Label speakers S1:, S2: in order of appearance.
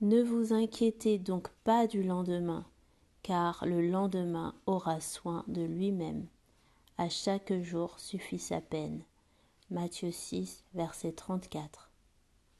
S1: Ne vous inquiétez donc pas du lendemain, car le lendemain aura soin de lui-même. À chaque jour suffit sa peine. Matthieu 6, verset 34.